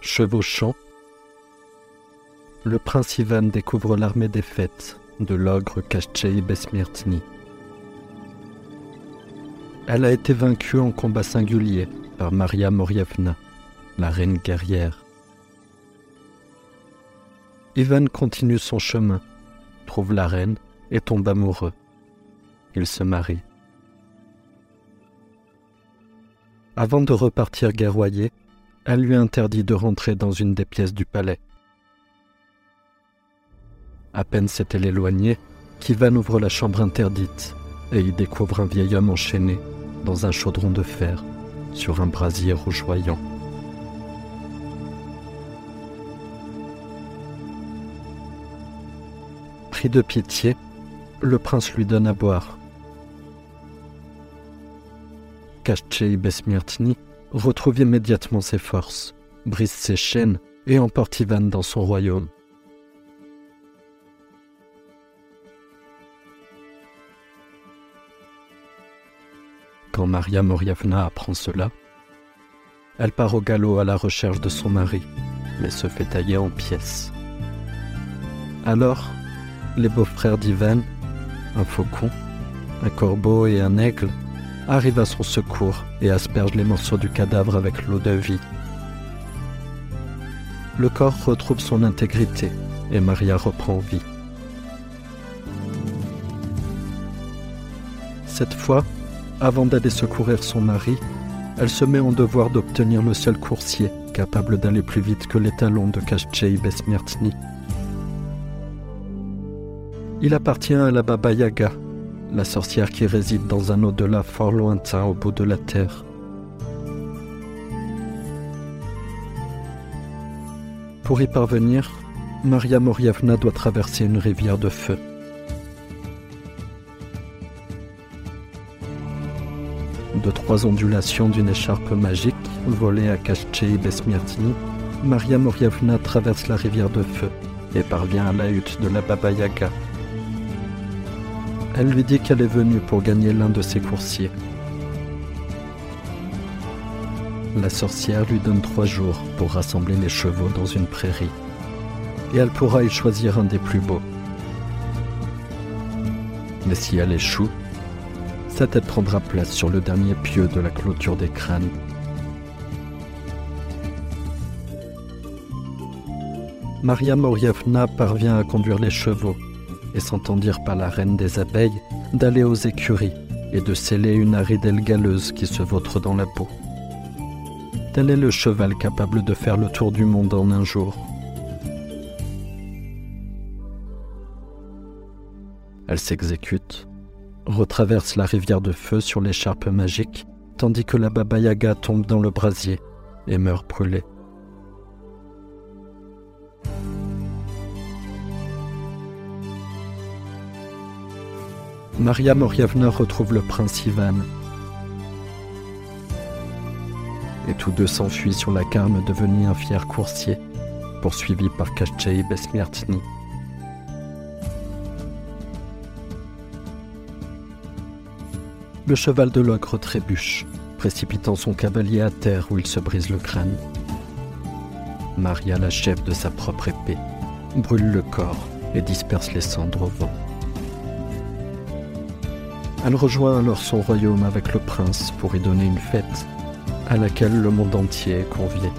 Chevauchant, le prince Ivan découvre l'armée défaite de l'ogre Kashchei Besmirtni. Elle a été vaincue en combat singulier par Maria Morievna, la reine guerrière. Ivan continue son chemin, trouve la reine et tombe amoureux. Il se marie. Avant de repartir guerroyer, elle lui interdit de rentrer dans une des pièces du palais. À peine s'est-elle éloignée qu'Ivan ouvre la chambre interdite et y découvre un vieil homme enchaîné dans un chaudron de fer sur un brasier rougeoyant. Pris de pitié, le prince lui donne à boire. Besmirtni retrouve immédiatement ses forces, brise ses chaînes et emporte Ivan dans son royaume. Quand Maria Morievna apprend cela, elle part au galop à la recherche de son mari, mais se fait tailler en pièces. Alors, les beaux-frères d'Ivan, un faucon, un corbeau et un aigle, arrivent à son secours et aspergent les morceaux du cadavre avec l'eau de vie. Le corps retrouve son intégrité et Maria reprend vie. Cette fois, avant d'aller secourir son mari, elle se met en devoir d'obtenir le seul coursier capable d'aller plus vite que les talons de Kashchei Besmirtni. Il appartient à la Baba Yaga, la sorcière qui réside dans un au-delà fort lointain au bout de la terre. Pour y parvenir, Maria Morievna doit traverser une rivière de feu. de trois ondulations d'une écharpe magique volée à Kashchei Besmirtini, Maria Morievna traverse la rivière de feu et parvient à la hutte de la Baba Yaga. Elle lui dit qu'elle est venue pour gagner l'un de ses coursiers. La sorcière lui donne trois jours pour rassembler les chevaux dans une prairie, et elle pourra y choisir un des plus beaux. Mais si elle échoue, sa tête prendra place sur le dernier pieu de la clôture des crânes. Maria Morievna parvient à conduire les chevaux et s'entend dire par la reine des abeilles d'aller aux écuries et de sceller une aridelle galeuse qui se vautre dans la peau. Tel est le cheval capable de faire le tour du monde en un jour. Elle s'exécute retraverse la rivière de feu sur l'écharpe magique, tandis que la Baba Yaga tombe dans le brasier et meurt brûlée. Maria Morievna retrouve le prince Ivan. Et tous deux s'enfuient sur la carme devenue un fier coursier, poursuivi par Kashchei Besmirtni. le cheval de l'ogre trébuche, précipitant son cavalier à terre où il se brise le crâne. Maria l'achève de sa propre épée, brûle le corps et disperse les cendres au vent. Elle rejoint alors son royaume avec le prince pour y donner une fête à laquelle le monde entier est convié.